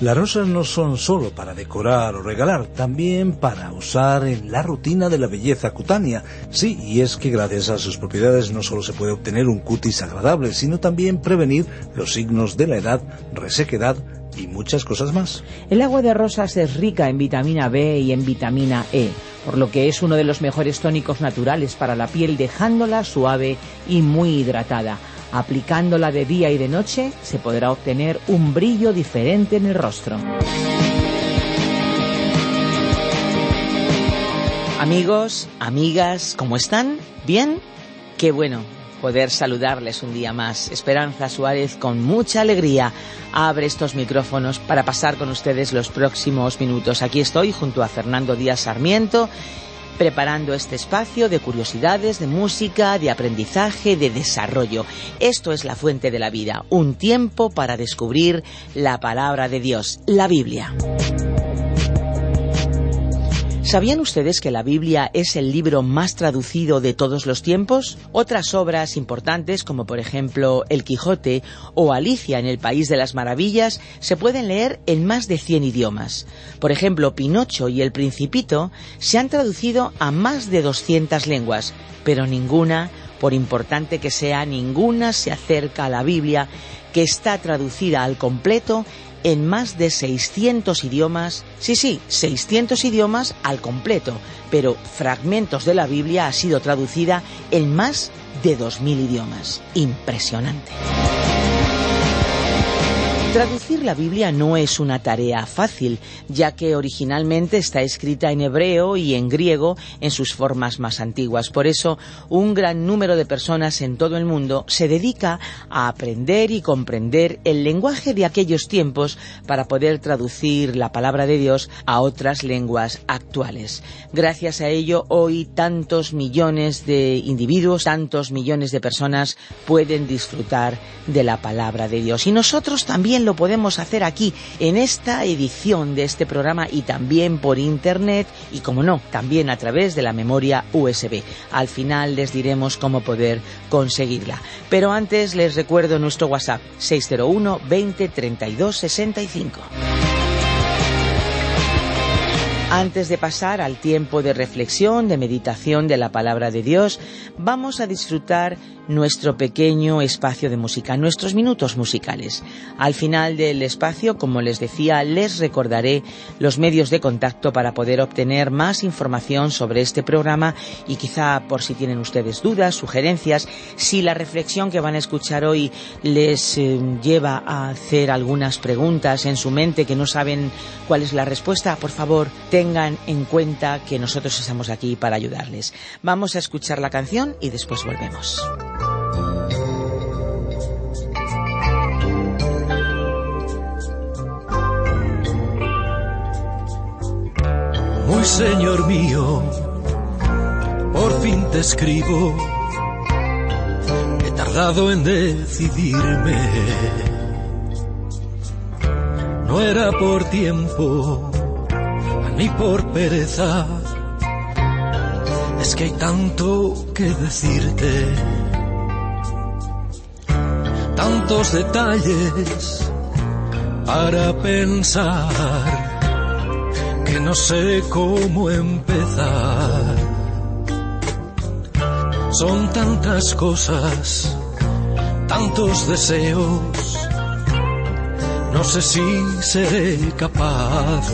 Las rosas no son solo para decorar o regalar, también para usar en la rutina de la belleza cutánea. Sí, y es que gracias a sus propiedades no solo se puede obtener un cutis agradable, sino también prevenir los signos de la edad, resequedad y muchas cosas más. El agua de rosas es rica en vitamina B y en vitamina E, por lo que es uno de los mejores tónicos naturales para la piel, dejándola suave y muy hidratada. Aplicándola de día y de noche se podrá obtener un brillo diferente en el rostro. Amigos, amigas, ¿cómo están? ¿Bien? Qué bueno poder saludarles un día más. Esperanza Suárez con mucha alegría abre estos micrófonos para pasar con ustedes los próximos minutos. Aquí estoy junto a Fernando Díaz Sarmiento preparando este espacio de curiosidades, de música, de aprendizaje, de desarrollo. Esto es la fuente de la vida, un tiempo para descubrir la palabra de Dios, la Biblia. ¿Sabían ustedes que la Biblia es el libro más traducido de todos los tiempos? Otras obras importantes, como por ejemplo El Quijote o Alicia en el País de las Maravillas, se pueden leer en más de 100 idiomas. Por ejemplo, Pinocho y El Principito se han traducido a más de 200 lenguas, pero ninguna, por importante que sea, ninguna se acerca a la Biblia, que está traducida al completo en más de 600 idiomas, sí, sí, 600 idiomas al completo, pero fragmentos de la Biblia ha sido traducida en más de 2.000 idiomas. Impresionante. Traducir la Biblia no es una tarea fácil, ya que originalmente está escrita en hebreo y en griego en sus formas más antiguas. Por eso, un gran número de personas en todo el mundo se dedica a aprender y comprender el lenguaje de aquellos tiempos para poder traducir la palabra de Dios a otras lenguas actuales. Gracias a ello, hoy tantos millones de individuos, tantos millones de personas pueden disfrutar de la palabra de Dios. Y nosotros también lo podemos hacer aquí en esta edición de este programa y también por internet y como no, también a través de la memoria USB. Al final les diremos cómo poder conseguirla. Pero antes les recuerdo nuestro WhatsApp 601 20 32 65. Antes de pasar al tiempo de reflexión, de meditación de la palabra de Dios, vamos a disfrutar nuestro pequeño espacio de música, nuestros minutos musicales. Al final del espacio, como les decía, les recordaré los medios de contacto para poder obtener más información sobre este programa y quizá por si tienen ustedes dudas, sugerencias, si la reflexión que van a escuchar hoy les eh, lleva a hacer algunas preguntas en su mente que no saben cuál es la respuesta, por favor, tengan en cuenta que nosotros estamos aquí para ayudarles. Vamos a escuchar la canción y después volvemos. Muy Señor mío, por fin te escribo, he tardado en decidirme. No era por tiempo, ni por pereza, es que hay tanto que decirte, tantos detalles para pensar que no sé cómo empezar. Son tantas cosas, tantos deseos, no sé si seré capaz.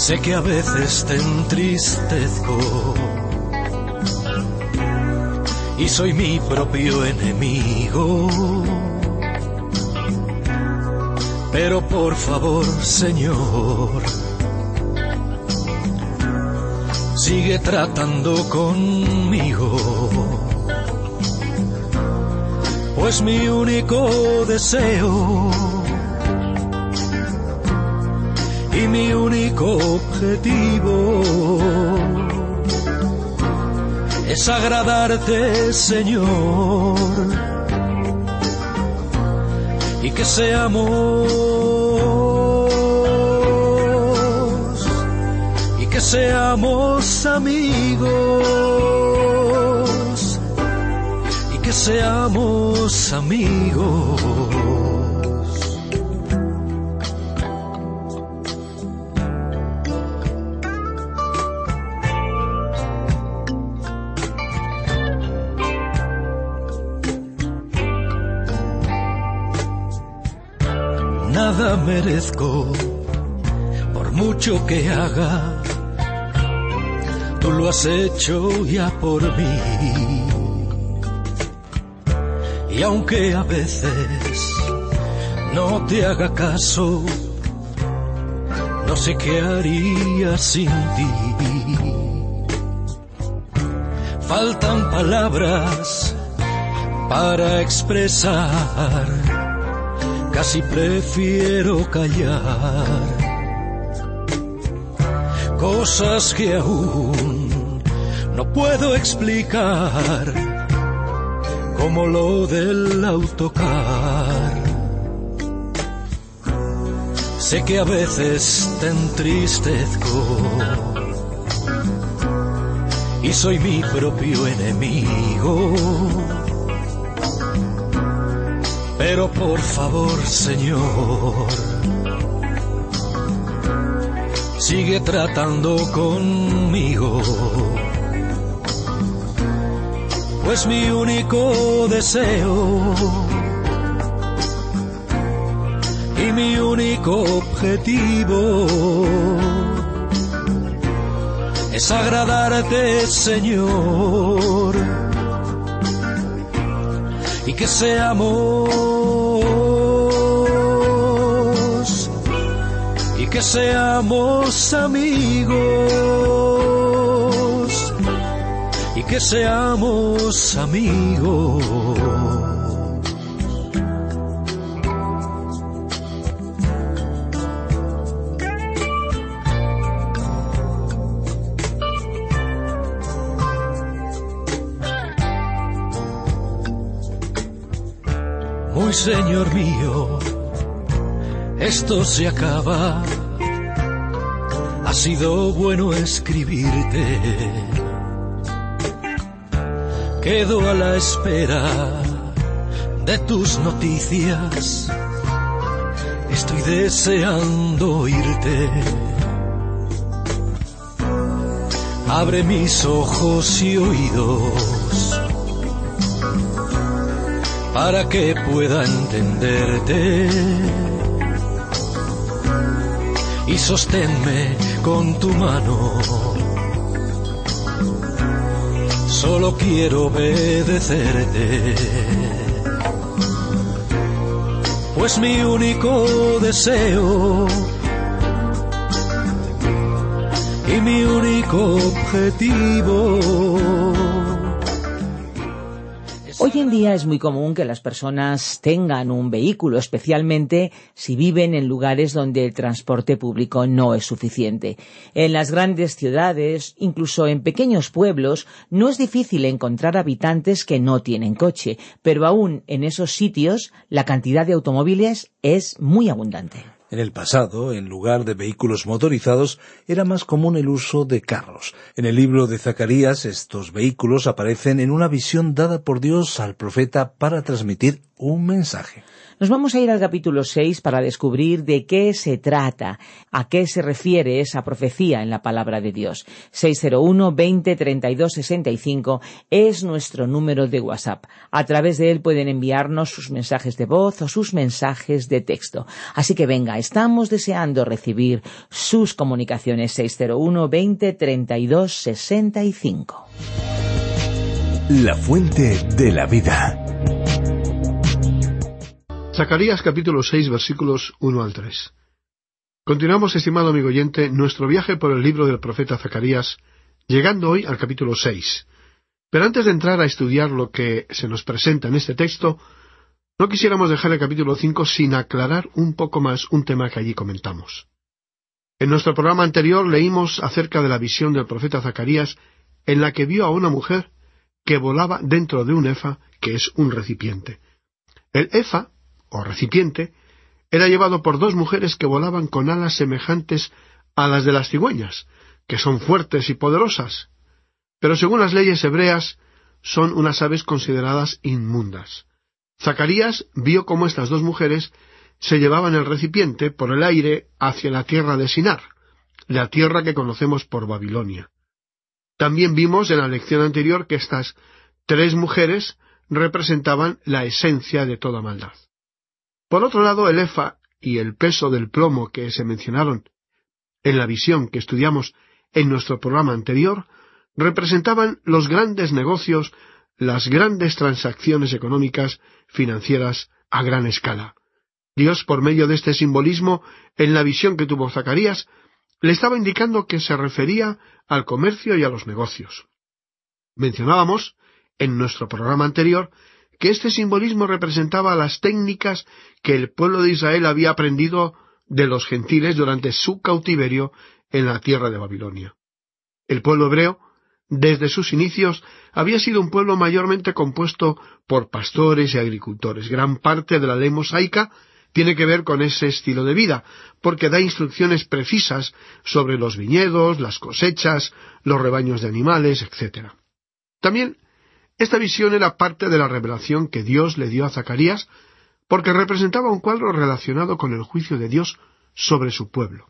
Sé que a veces te entristezco y soy mi propio enemigo pero por favor, Señor, sigue tratando conmigo. Pues mi único deseo y mi único objetivo es agradarte, Señor, y que seamos, y que seamos amigos, y que seamos amigos. Merezco, por mucho que haga, tú lo has hecho ya por mí. Y aunque a veces no te haga caso, no sé qué haría sin ti. Faltan palabras para expresar casi prefiero callar cosas que aún no puedo explicar, como lo del autocar. Sé que a veces te entristezco y soy mi propio enemigo pero por favor, Señor, sigue tratando conmigo. Pues mi único deseo y mi único objetivo es agradarte, Señor que seamos y que seamos amigos y que seamos amigos. Señor mío, esto se acaba. Ha sido bueno escribirte. Quedo a la espera de tus noticias. Estoy deseando oírte. Abre mis ojos y oídos para que pueda entenderte. Y sosténme con tu mano. Solo quiero obedecerte. Pues mi único deseo y mi único objetivo Hoy en día es muy común que las personas tengan un vehículo, especialmente si viven en lugares donde el transporte público no es suficiente. En las grandes ciudades, incluso en pequeños pueblos, no es difícil encontrar habitantes que no tienen coche, pero aún en esos sitios la cantidad de automóviles es muy abundante. En el pasado, en lugar de vehículos motorizados, era más común el uso de carros. En el libro de Zacarías, estos vehículos aparecen en una visión dada por Dios al profeta para transmitir un mensaje. Nos vamos a ir al capítulo 6 para descubrir de qué se trata, a qué se refiere esa profecía en la palabra de Dios. 601 20 32 65 es nuestro número de WhatsApp. A través de él pueden enviarnos sus mensajes de voz o sus mensajes de texto. Así que venga, estamos deseando recibir sus comunicaciones 601 20 32 65. La fuente de la vida. Zacarías capítulo 6 versículos 1 al 3. Continuamos, estimado amigo oyente, nuestro viaje por el libro del profeta Zacarías, llegando hoy al capítulo seis. Pero antes de entrar a estudiar lo que se nos presenta en este texto, no quisiéramos dejar el capítulo cinco sin aclarar un poco más un tema que allí comentamos. En nuestro programa anterior leímos acerca de la visión del profeta Zacarías en la que vio a una mujer que volaba dentro de un efa, que es un recipiente. El efa, o recipiente, era llevado por dos mujeres que volaban con alas semejantes a las de las cigüeñas, que son fuertes y poderosas, pero según las leyes hebreas son unas aves consideradas inmundas. Zacarías vio cómo estas dos mujeres se llevaban el recipiente por el aire hacia la tierra de Sinar, la tierra que conocemos por Babilonia. También vimos en la lección anterior que estas tres mujeres representaban la esencia de toda maldad. Por otro lado, el efa y el peso del plomo que se mencionaron en la visión que estudiamos en nuestro programa anterior representaban los grandes negocios, las grandes transacciones económicas, financieras, a gran escala. Dios, por medio de este simbolismo, en la visión que tuvo Zacarías, le estaba indicando que se refería al comercio y a los negocios. Mencionábamos, en nuestro programa anterior, que este simbolismo representaba las técnicas que el pueblo de Israel había aprendido de los gentiles durante su cautiverio en la tierra de Babilonia. El pueblo hebreo, desde sus inicios, había sido un pueblo mayormente compuesto por pastores y agricultores. Gran parte de la ley mosaica tiene que ver con ese estilo de vida, porque da instrucciones precisas sobre los viñedos, las cosechas, los rebaños de animales, etc. También esta visión era parte de la revelación que Dios le dio a Zacarías, porque representaba un cuadro relacionado con el juicio de Dios sobre su pueblo.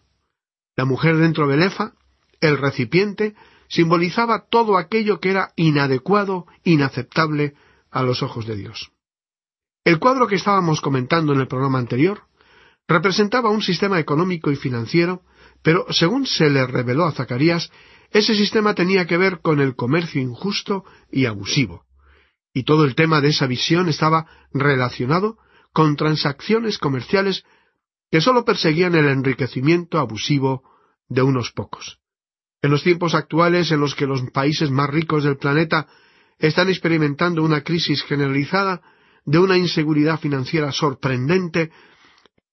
La mujer dentro del efa, el recipiente, simbolizaba todo aquello que era inadecuado, inaceptable a los ojos de Dios. El cuadro que estábamos comentando en el programa anterior representaba un sistema económico y financiero, pero según se le reveló a Zacarías, ese sistema tenía que ver con el comercio injusto y abusivo. Y todo el tema de esa visión estaba relacionado con transacciones comerciales que sólo perseguían el enriquecimiento abusivo de unos pocos. En los tiempos actuales en los que los países más ricos del planeta están experimentando una crisis generalizada de una inseguridad financiera sorprendente,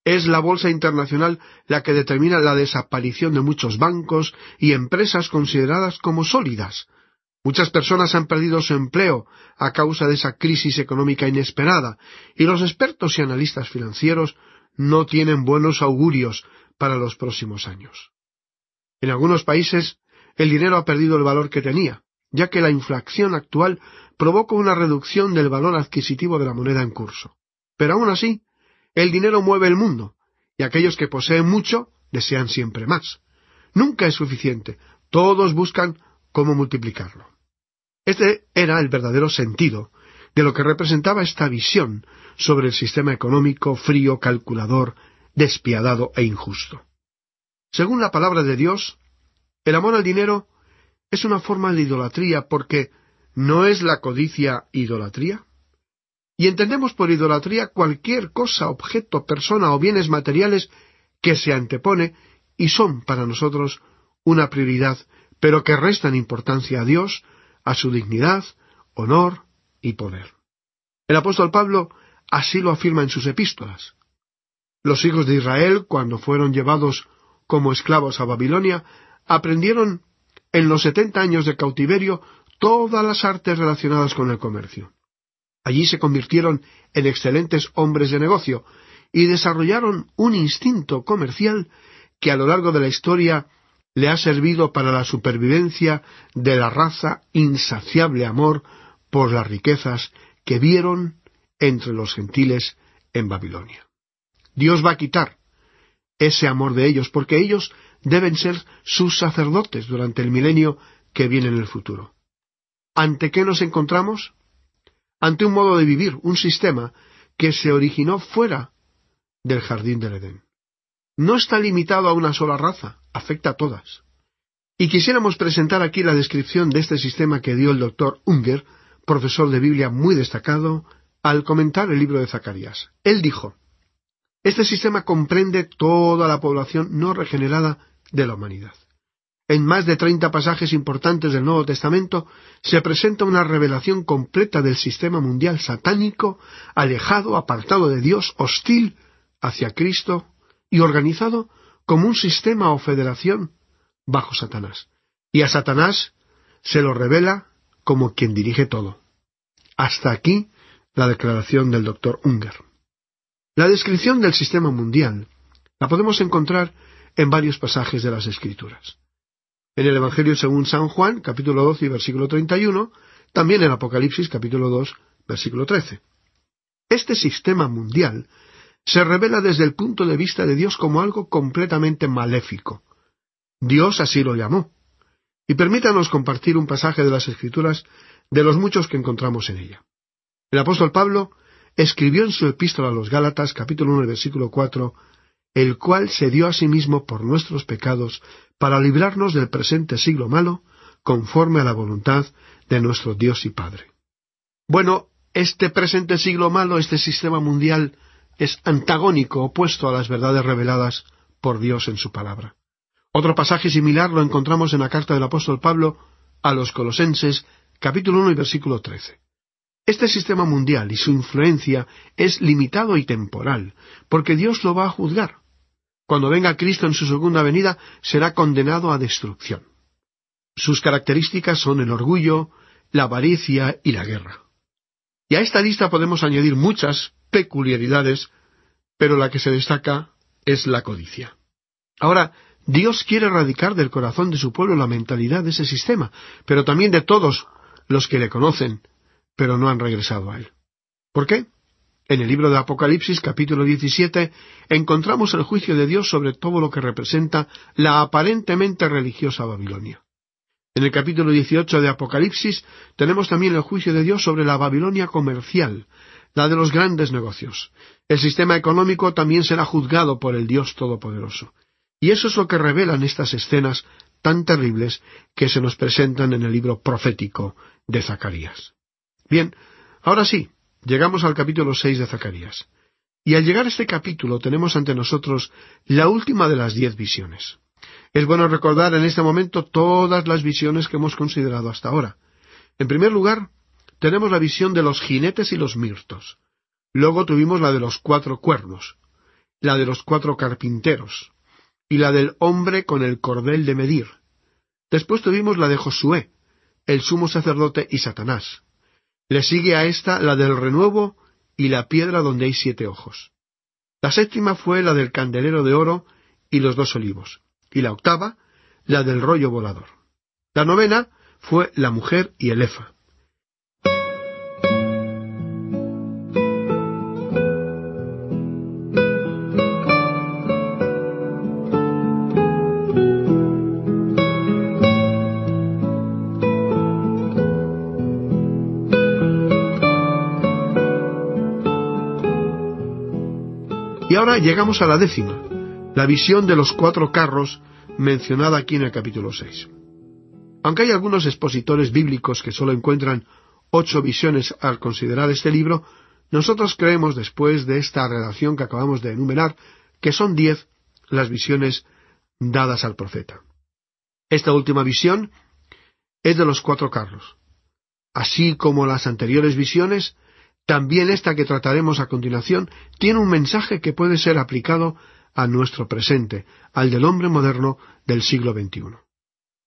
es la Bolsa Internacional la que determina la desaparición de muchos bancos y empresas consideradas como sólidas. Muchas personas han perdido su empleo a causa de esa crisis económica inesperada, y los expertos y analistas financieros no tienen buenos augurios para los próximos años. En algunos países el dinero ha perdido el valor que tenía, ya que la inflación actual provoca una reducción del valor adquisitivo de la moneda en curso. Pero aún así, el dinero mueve el mundo, y aquellos que poseen mucho desean siempre más. Nunca es suficiente, todos buscan cómo multiplicarlo. Este era el verdadero sentido de lo que representaba esta visión sobre el sistema económico frío, calculador, despiadado e injusto. Según la palabra de Dios, el amor al dinero es una forma de idolatría porque ¿no es la codicia idolatría? Y entendemos por idolatría cualquier cosa, objeto, persona o bienes materiales que se antepone y son para nosotros una prioridad, pero que restan importancia a Dios, a su dignidad, honor y poder. El apóstol Pablo así lo afirma en sus epístolas. Los hijos de Israel, cuando fueron llevados como esclavos a Babilonia, aprendieron en los setenta años de cautiverio todas las artes relacionadas con el comercio. Allí se convirtieron en excelentes hombres de negocio y desarrollaron un instinto comercial que a lo largo de la historia le ha servido para la supervivencia de la raza insaciable amor por las riquezas que vieron entre los gentiles en Babilonia. Dios va a quitar ese amor de ellos, porque ellos deben ser sus sacerdotes durante el milenio que viene en el futuro. ¿Ante qué nos encontramos? Ante un modo de vivir, un sistema que se originó fuera del jardín del Edén. No está limitado a una sola raza, afecta a todas. Y quisiéramos presentar aquí la descripción de este sistema que dio el doctor Unger, profesor de Biblia muy destacado, al comentar el libro de Zacarías. Él dijo, Este sistema comprende toda la población no regenerada de la humanidad. En más de treinta pasajes importantes del Nuevo Testamento se presenta una revelación completa del sistema mundial satánico, alejado, apartado de Dios, hostil hacia Cristo y organizado como un sistema o federación bajo Satanás. Y a Satanás se lo revela como quien dirige todo. Hasta aquí la declaración del doctor Unger. La descripción del sistema mundial la podemos encontrar en varios pasajes de las Escrituras. En el Evangelio según San Juan, capítulo 12 y versículo 31, también en Apocalipsis, capítulo 2, versículo 13. Este sistema mundial se revela desde el punto de vista de Dios como algo completamente maléfico. Dios así lo llamó. Y permítanos compartir un pasaje de las Escrituras de los muchos que encontramos en ella. El apóstol Pablo escribió en su epístola a los Gálatas, capítulo 1, versículo 4, el cual se dio a sí mismo por nuestros pecados, para librarnos del presente siglo malo, conforme a la voluntad de nuestro Dios y Padre. Bueno, este presente siglo malo, este sistema mundial, es antagónico, opuesto a las verdades reveladas por Dios en su palabra. Otro pasaje similar lo encontramos en la carta del apóstol Pablo a los Colosenses, capítulo 1 y versículo 13. Este sistema mundial y su influencia es limitado y temporal, porque Dios lo va a juzgar. Cuando venga Cristo en su segunda venida, será condenado a destrucción. Sus características son el orgullo, la avaricia y la guerra. Y a esta lista podemos añadir muchas peculiaridades, pero la que se destaca es la codicia. Ahora, Dios quiere erradicar del corazón de su pueblo la mentalidad de ese sistema, pero también de todos los que le conocen, pero no han regresado a él. ¿Por qué? En el libro de Apocalipsis capítulo 17 encontramos el juicio de Dios sobre todo lo que representa la aparentemente religiosa Babilonia. En el capítulo 18 de Apocalipsis tenemos también el juicio de Dios sobre la Babilonia comercial, la de los grandes negocios. El sistema económico también será juzgado por el Dios Todopoderoso. Y eso es lo que revelan estas escenas tan terribles que se nos presentan en el libro profético de Zacarías. Bien, ahora sí, llegamos al capítulo seis de Zacarías. Y al llegar a este capítulo tenemos ante nosotros la última de las diez visiones. Es bueno recordar en este momento todas las visiones que hemos considerado hasta ahora. En primer lugar, tenemos la visión de los jinetes y los mirtos. Luego tuvimos la de los cuatro cuernos, la de los cuatro carpinteros, y la del hombre con el cordel de medir. Después tuvimos la de Josué, el sumo sacerdote y Satanás. Le sigue a esta la del renuevo y la piedra donde hay siete ojos. La séptima fue la del candelero de oro y los dos olivos. Y la octava, la del rollo volador. La novena fue la mujer y el efa. Llegamos a la décima, la visión de los cuatro carros mencionada aquí en el capítulo seis. Aunque hay algunos expositores bíblicos que solo encuentran ocho visiones al considerar este libro, nosotros creemos, después de esta redacción que acabamos de enumerar, que son diez las visiones dadas al profeta. Esta última visión es de los cuatro carros. Así como las anteriores visiones, también esta que trataremos a continuación tiene un mensaje que puede ser aplicado a nuestro presente, al del hombre moderno del siglo XXI.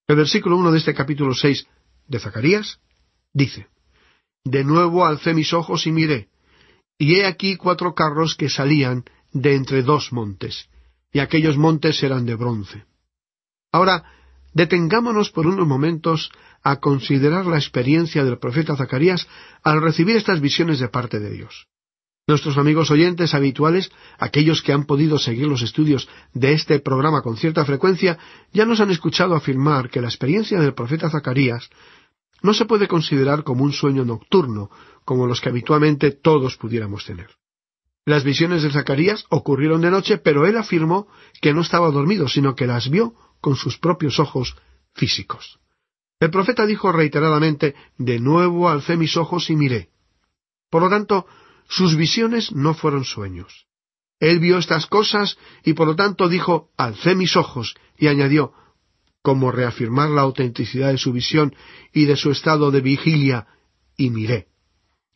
El versículo 1 de este capítulo 6 de Zacarías dice, De nuevo alcé mis ojos y miré, y he aquí cuatro carros que salían de entre dos montes, y aquellos montes eran de bronce. Ahora, detengámonos por unos momentos a considerar la experiencia del profeta Zacarías al recibir estas visiones de parte de Dios. Nuestros amigos oyentes habituales, aquellos que han podido seguir los estudios de este programa con cierta frecuencia, ya nos han escuchado afirmar que la experiencia del profeta Zacarías no se puede considerar como un sueño nocturno, como los que habitualmente todos pudiéramos tener. Las visiones de Zacarías ocurrieron de noche, pero él afirmó que no estaba dormido, sino que las vio con sus propios ojos físicos. El profeta dijo reiteradamente, de nuevo alcé mis ojos y miré. Por lo tanto, sus visiones no fueron sueños. Él vio estas cosas y por lo tanto dijo, alcé mis ojos, y añadió, como reafirmar la autenticidad de su visión y de su estado de vigilia, y miré.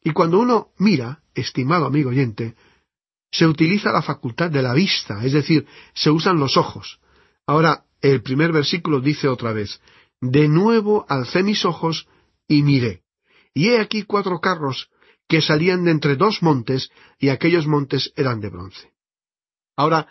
Y cuando uno mira, estimado amigo oyente, se utiliza la facultad de la vista, es decir, se usan los ojos. Ahora, el primer versículo dice otra vez, De nuevo alcé mis ojos y miré. Y he aquí cuatro carros que salían de entre dos montes, y aquellos montes eran de bronce. Ahora,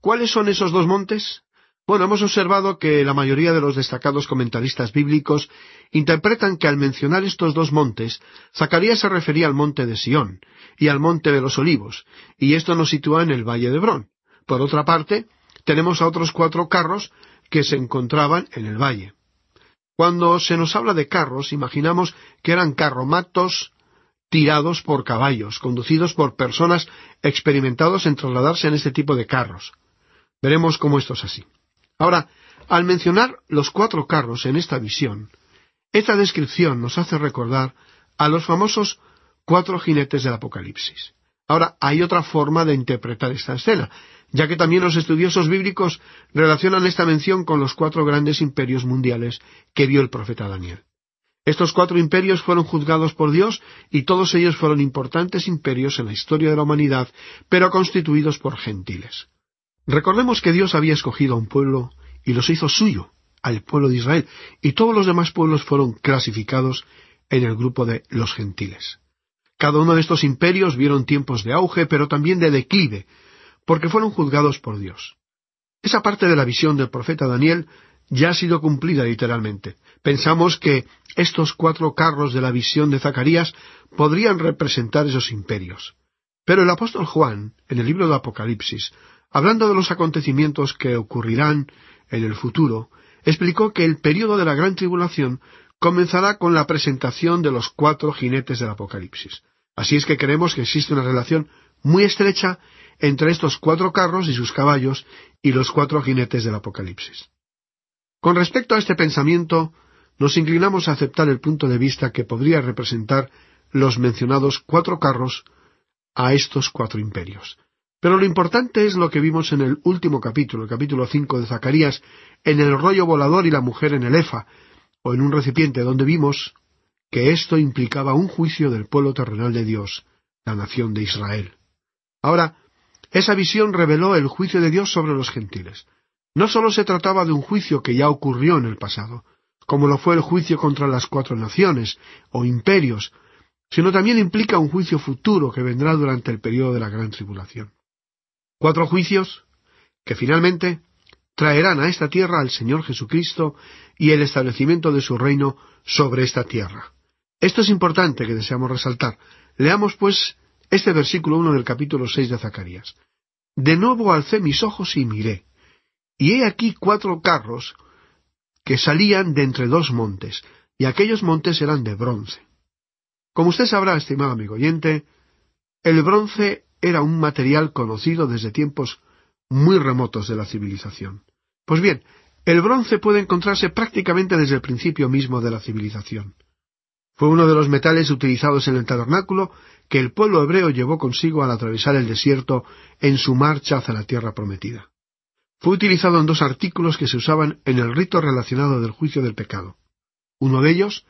¿cuáles son esos dos montes? Bueno, hemos observado que la mayoría de los destacados comentaristas bíblicos interpretan que al mencionar estos dos montes, Zacarías se refería al monte de Sión y al monte de los olivos, y esto nos sitúa en el valle de Hebrón. Por otra parte, tenemos a otros cuatro carros que se encontraban en el valle. Cuando se nos habla de carros, imaginamos que eran carromatos tirados por caballos, conducidos por personas experimentados en trasladarse en este tipo de carros. Veremos cómo esto es así. Ahora, al mencionar los cuatro carros en esta visión, esta descripción nos hace recordar a los famosos cuatro jinetes del Apocalipsis. Ahora, hay otra forma de interpretar esta escena, ya que también los estudiosos bíblicos relacionan esta mención con los cuatro grandes imperios mundiales que vio el profeta Daniel. Estos cuatro imperios fueron juzgados por Dios y todos ellos fueron importantes imperios en la historia de la humanidad, pero constituidos por gentiles. Recordemos que Dios había escogido a un pueblo y los hizo suyo, al pueblo de Israel, y todos los demás pueblos fueron clasificados en el grupo de los gentiles. Cada uno de estos imperios vieron tiempos de auge, pero también de declive, porque fueron juzgados por Dios. Esa parte de la visión del profeta Daniel ya ha sido cumplida literalmente. Pensamos que estos cuatro carros de la visión de Zacarías podrían representar esos imperios. Pero el apóstol Juan, en el libro de Apocalipsis, hablando de los acontecimientos que ocurrirán en el futuro, explicó que el período de la gran tribulación comenzará con la presentación de los cuatro jinetes del Apocalipsis. Así es que creemos que existe una relación muy estrecha entre estos cuatro carros y sus caballos y los cuatro jinetes del Apocalipsis. Con respecto a este pensamiento, nos inclinamos a aceptar el punto de vista que podría representar los mencionados cuatro carros a estos cuatro imperios. Pero lo importante es lo que vimos en el último capítulo, el capítulo cinco de Zacarías, en el rollo volador y la mujer en el Efa, o en un recipiente donde vimos que esto implicaba un juicio del pueblo terrenal de Dios, la nación de Israel. Ahora, esa visión reveló el juicio de Dios sobre los gentiles. No sólo se trataba de un juicio que ya ocurrió en el pasado, como lo fue el juicio contra las cuatro naciones o imperios, sino también implica un juicio futuro que vendrá durante el período de la gran tribulación. Cuatro juicios que finalmente traerán a esta tierra al Señor Jesucristo y el establecimiento de su reino sobre esta tierra. Esto es importante que deseamos resaltar. Leamos, pues, este versículo uno del capítulo seis de Zacarías. De nuevo alcé mis ojos y miré, y he aquí cuatro carros que salían de entre dos montes, y aquellos montes eran de bronce. Como usted sabrá, estimado amigo oyente, el bronce era un material conocido desde tiempos muy remotos de la civilización. Pues bien, el bronce puede encontrarse prácticamente desde el principio mismo de la civilización. Fue uno de los metales utilizados en el tabernáculo que el pueblo hebreo llevó consigo al atravesar el desierto en su marcha hacia la tierra prometida. Fue utilizado en dos artículos que se usaban en el rito relacionado del juicio del pecado. Uno de ellos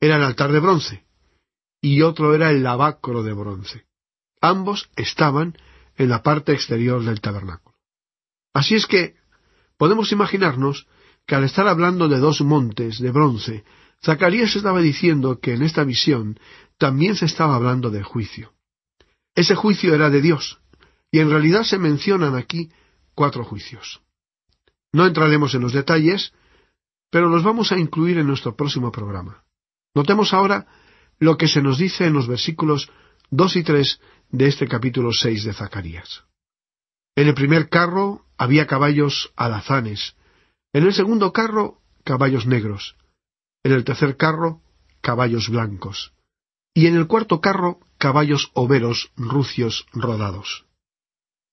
era el altar de bronce y otro era el lavacro de bronce. Ambos estaban en la parte exterior del tabernáculo. Así es que podemos imaginarnos que al estar hablando de dos montes de bronce, Zacarías estaba diciendo que en esta visión también se estaba hablando de juicio. Ese juicio era de Dios, y en realidad se mencionan aquí cuatro juicios. No entraremos en los detalles, pero los vamos a incluir en nuestro próximo programa. Notemos ahora lo que se nos dice en los versículos dos y tres de este capítulo seis de Zacarías. En el primer carro había caballos alazanes, en el segundo carro caballos negros, en el tercer carro caballos blancos, y en el cuarto carro caballos overos rucios rodados.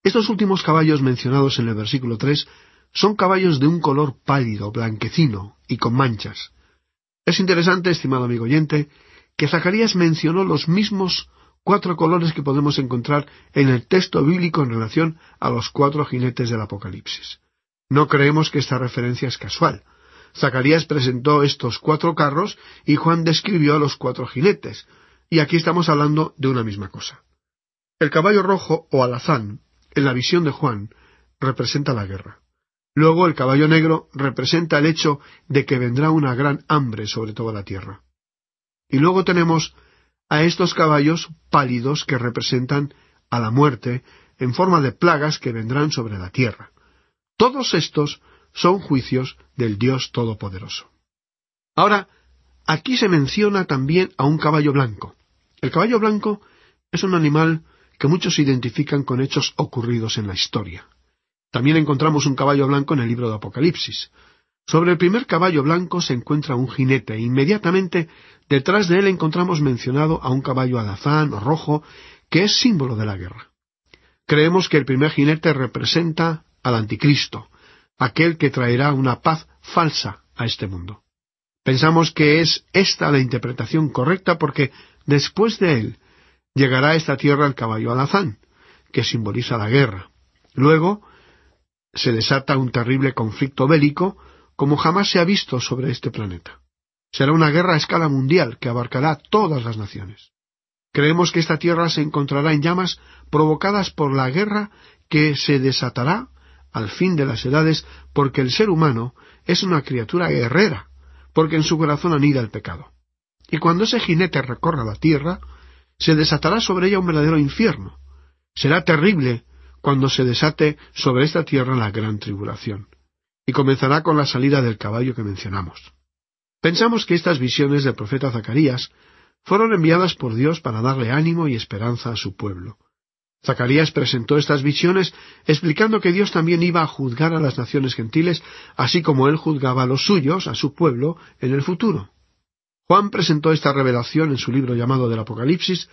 Estos últimos caballos mencionados en el versículo tres son caballos de un color pálido, blanquecino y con manchas. Es interesante, estimado amigo oyente, que Zacarías mencionó los mismos cuatro colores que podemos encontrar en el texto bíblico en relación a los cuatro jinetes del Apocalipsis. No creemos que esta referencia es casual. Zacarías presentó estos cuatro carros y Juan describió a los cuatro jinetes, y aquí estamos hablando de una misma cosa. El caballo rojo o alazán, en la visión de Juan, representa la guerra. Luego el caballo negro representa el hecho de que vendrá una gran hambre sobre toda la tierra. Y luego tenemos a estos caballos pálidos que representan a la muerte en forma de plagas que vendrán sobre la tierra. Todos estos son juicios del Dios Todopoderoso. Ahora, aquí se menciona también a un caballo blanco. El caballo blanco es un animal que muchos identifican con hechos ocurridos en la historia. También encontramos un caballo blanco en el libro de Apocalipsis. Sobre el primer caballo blanco se encuentra un jinete e inmediatamente detrás de él encontramos mencionado a un caballo alazán o rojo que es símbolo de la guerra. Creemos que el primer jinete representa al anticristo, aquel que traerá una paz falsa a este mundo. Pensamos que es esta la interpretación correcta porque después de él llegará a esta tierra el caballo alazán, que simboliza la guerra. Luego se desata un terrible conflicto bélico como jamás se ha visto sobre este planeta. Será una guerra a escala mundial que abarcará todas las naciones. Creemos que esta tierra se encontrará en llamas provocadas por la guerra que se desatará al fin de las edades porque el ser humano es una criatura guerrera, porque en su corazón anida el pecado. Y cuando ese jinete recorra la tierra, se desatará sobre ella un verdadero infierno. Será terrible cuando se desate sobre esta tierra la gran tribulación. Y comenzará con la salida del caballo que mencionamos. Pensamos que estas visiones del profeta Zacarías fueron enviadas por Dios para darle ánimo y esperanza a su pueblo. Zacarías presentó estas visiones explicando que Dios también iba a juzgar a las naciones gentiles, así como él juzgaba a los suyos, a su pueblo, en el futuro. Juan presentó esta revelación en su libro llamado del Apocalipsis,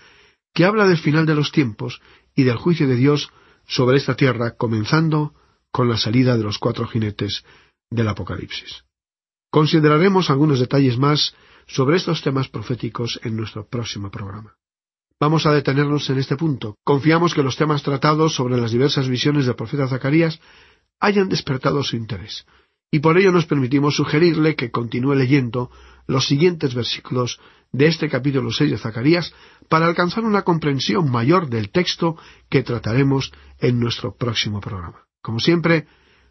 que habla del final de los tiempos y del juicio de Dios sobre esta tierra, comenzando con la salida de los cuatro jinetes del Apocalipsis. Consideraremos algunos detalles más sobre estos temas proféticos en nuestro próximo programa. Vamos a detenernos en este punto. Confiamos que los temas tratados sobre las diversas visiones del profeta Zacarías hayan despertado su interés, y por ello nos permitimos sugerirle que continúe leyendo los siguientes versículos de este capítulo 6 de Zacarías para alcanzar una comprensión mayor del texto que trataremos en nuestro próximo programa. Como siempre,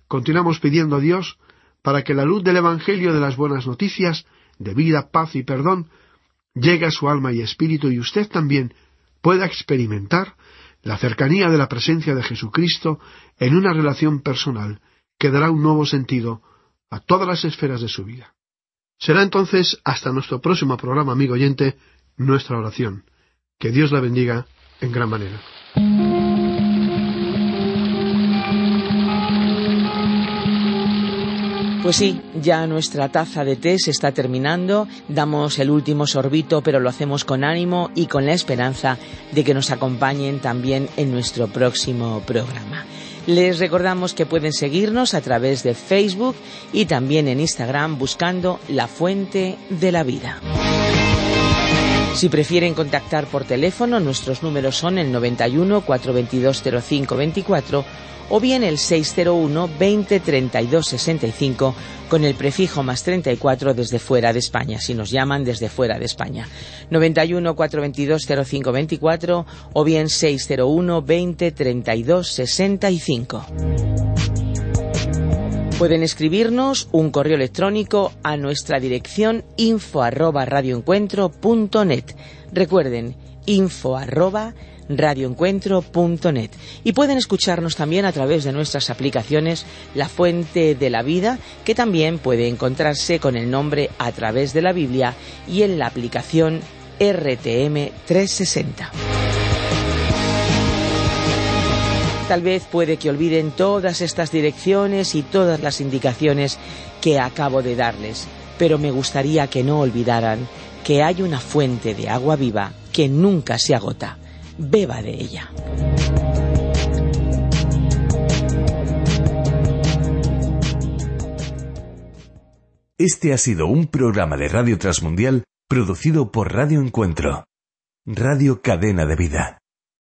continuamos pidiendo a Dios para que la luz del Evangelio de las buenas noticias, de vida, paz y perdón, llegue a su alma y espíritu y usted también pueda experimentar la cercanía de la presencia de Jesucristo en una relación personal que dará un nuevo sentido a todas las esferas de su vida. Será entonces hasta nuestro próximo programa, amigo oyente, nuestra oración. Que Dios la bendiga en gran manera. Pues sí, ya nuestra taza de té se está terminando, damos el último sorbito, pero lo hacemos con ánimo y con la esperanza de que nos acompañen también en nuestro próximo programa. Les recordamos que pueden seguirnos a través de Facebook y también en Instagram buscando La Fuente de la Vida. Si prefieren contactar por teléfono, nuestros números son el 91 422 0524 o bien el 601 20 32 65 con el prefijo más 34 desde fuera de España, si nos llaman desde fuera de España. 91 422 0524 o bien 601 20 32 65. Pueden escribirnos un correo electrónico a nuestra dirección info arroba radioencuentro.net. Recuerden, info arroba radioencuentro.net y pueden escucharnos también a través de nuestras aplicaciones La Fuente de la Vida, que también puede encontrarse con el nombre A través de la Biblia y en la aplicación RTM 360. Tal vez puede que olviden todas estas direcciones y todas las indicaciones que acabo de darles, pero me gustaría que no olvidaran que hay una fuente de agua viva que nunca se agota beba de ella. Este ha sido un programa de Radio Transmundial producido por Radio Encuentro, Radio Cadena de Vida.